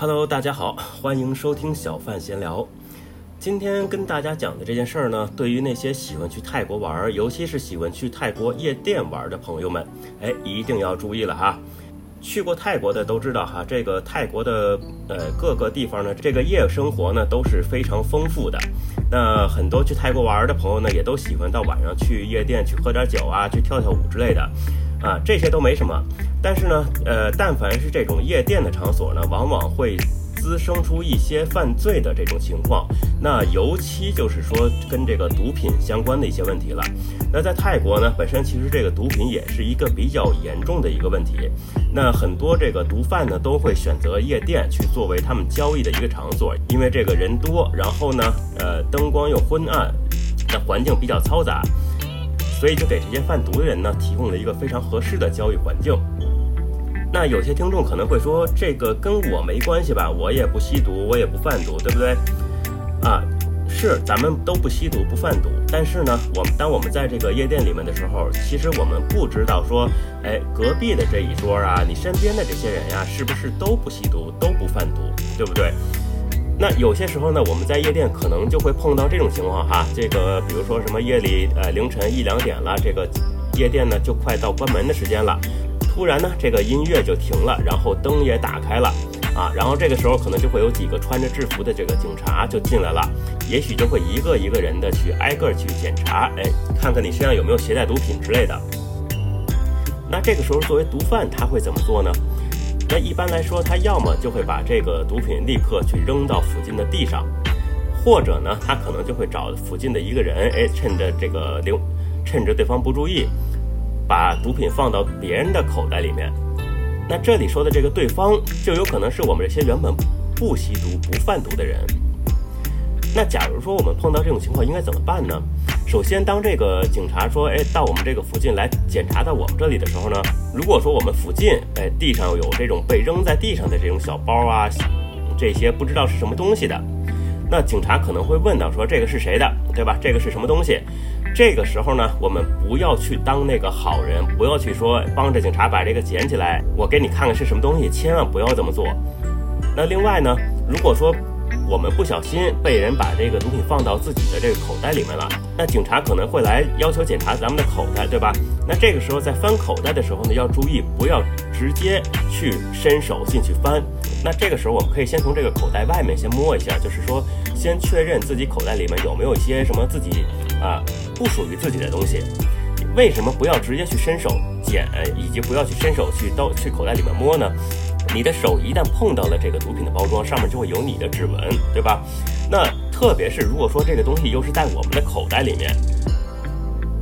Hello，大家好，欢迎收听小范闲聊。今天跟大家讲的这件事儿呢，对于那些喜欢去泰国玩，尤其是喜欢去泰国夜店玩的朋友们，哎，一定要注意了哈。去过泰国的都知道哈，这个泰国的呃各个地方呢，这个夜生活呢都是非常丰富的。那很多去泰国玩的朋友呢，也都喜欢到晚上去夜店去喝点酒啊，去跳跳舞之类的，啊，这些都没什么。但是呢，呃，但凡是这种夜店的场所呢，往往会。滋生出一些犯罪的这种情况，那尤其就是说跟这个毒品相关的一些问题了。那在泰国呢，本身其实这个毒品也是一个比较严重的一个问题。那很多这个毒贩呢，都会选择夜店去作为他们交易的一个场所，因为这个人多，然后呢，呃，灯光又昏暗，那环境比较嘈杂，所以就给这些贩毒的人呢，提供了一个非常合适的交易环境。那有些听众可能会说，这个跟我没关系吧？我也不吸毒，我也不贩毒，对不对？啊，是，咱们都不吸毒，不贩毒。但是呢，我们当我们在这个夜店里面的时候，其实我们不知道说，哎，隔壁的这一桌啊，你身边的这些人呀，是不是都不吸毒，都不贩毒，对不对？那有些时候呢，我们在夜店可能就会碰到这种情况哈，这个比如说什么夜里呃凌晨一两点了，这个夜店呢就快到关门的时间了。突然呢，这个音乐就停了，然后灯也打开了，啊，然后这个时候可能就会有几个穿着制服的这个警察就进来了，也许就会一个一个人的去挨个去检查，哎，看看你身上有没有携带毒品之类的。那这个时候作为毒贩他会怎么做呢？那一般来说，他要么就会把这个毒品立刻去扔到附近的地上，或者呢，他可能就会找附近的一个人，哎，趁着这个留，趁着对方不注意。把毒品放到别人的口袋里面，那这里说的这个对方就有可能是我们这些原本不吸毒、不贩毒的人。那假如说我们碰到这种情况，应该怎么办呢？首先，当这个警察说，哎，到我们这个附近来检查到我们这里的时候呢，如果说我们附近，哎，地上有这种被扔在地上的这种小包啊，这些不知道是什么东西的，那警察可能会问到说，这个是谁的，对吧？这个是什么东西？这个时候呢，我们不要去当那个好人，不要去说帮着警察把这个捡起来，我给你看看是什么东西，千万不要这么做。那另外呢，如果说我们不小心被人把这个毒品放到自己的这个口袋里面了，那警察可能会来要求检查咱们的口袋，对吧？那这个时候在翻口袋的时候呢，要注意不要直接去伸手进去翻。那这个时候我们可以先从这个口袋外面先摸一下，就是说先确认自己口袋里面有没有一些什么自己啊。不属于自己的东西，为什么不要直接去伸手捡，以及不要去伸手去刀去口袋里面摸呢？你的手一旦碰到了这个毒品的包装，上面就会有你的指纹，对吧？那特别是如果说这个东西又是在我们的口袋里面，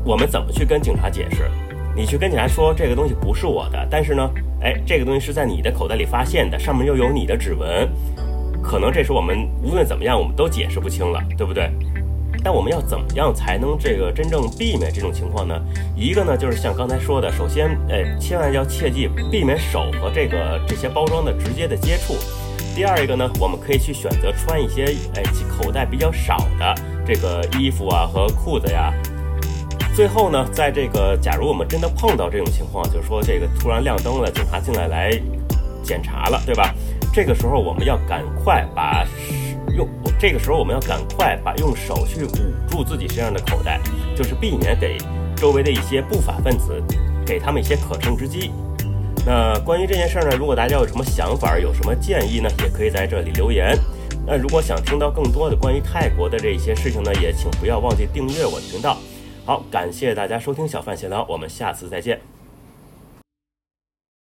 我们怎么去跟警察解释？你去跟警察说这个东西不是我的，但是呢，哎，这个东西是在你的口袋里发现的，上面又有你的指纹，可能这时我们无论怎么样，我们都解释不清了，对不对？那我们要怎么样才能这个真正避免这种情况呢？一个呢，就是像刚才说的，首先，哎，千万要切记避免手和这个这些包装的直接的接触。第二一个呢，我们可以去选择穿一些哎口袋比较少的这个衣服啊和裤子呀。最后呢，在这个假如我们真的碰到这种情况，就是说这个突然亮灯了，警察进来来检查了，对吧？这个时候我们要赶快把。这个时候，我们要赶快把用手去捂住自己身上的口袋，就是避免给周围的一些不法分子给他们一些可乘之机。那关于这件事儿呢，如果大家有什么想法，有什么建议呢，也可以在这里留言。那如果想听到更多的关于泰国的这些事情呢，也请不要忘记订阅我的频道。好，感谢大家收听小范闲聊，我们下次再见。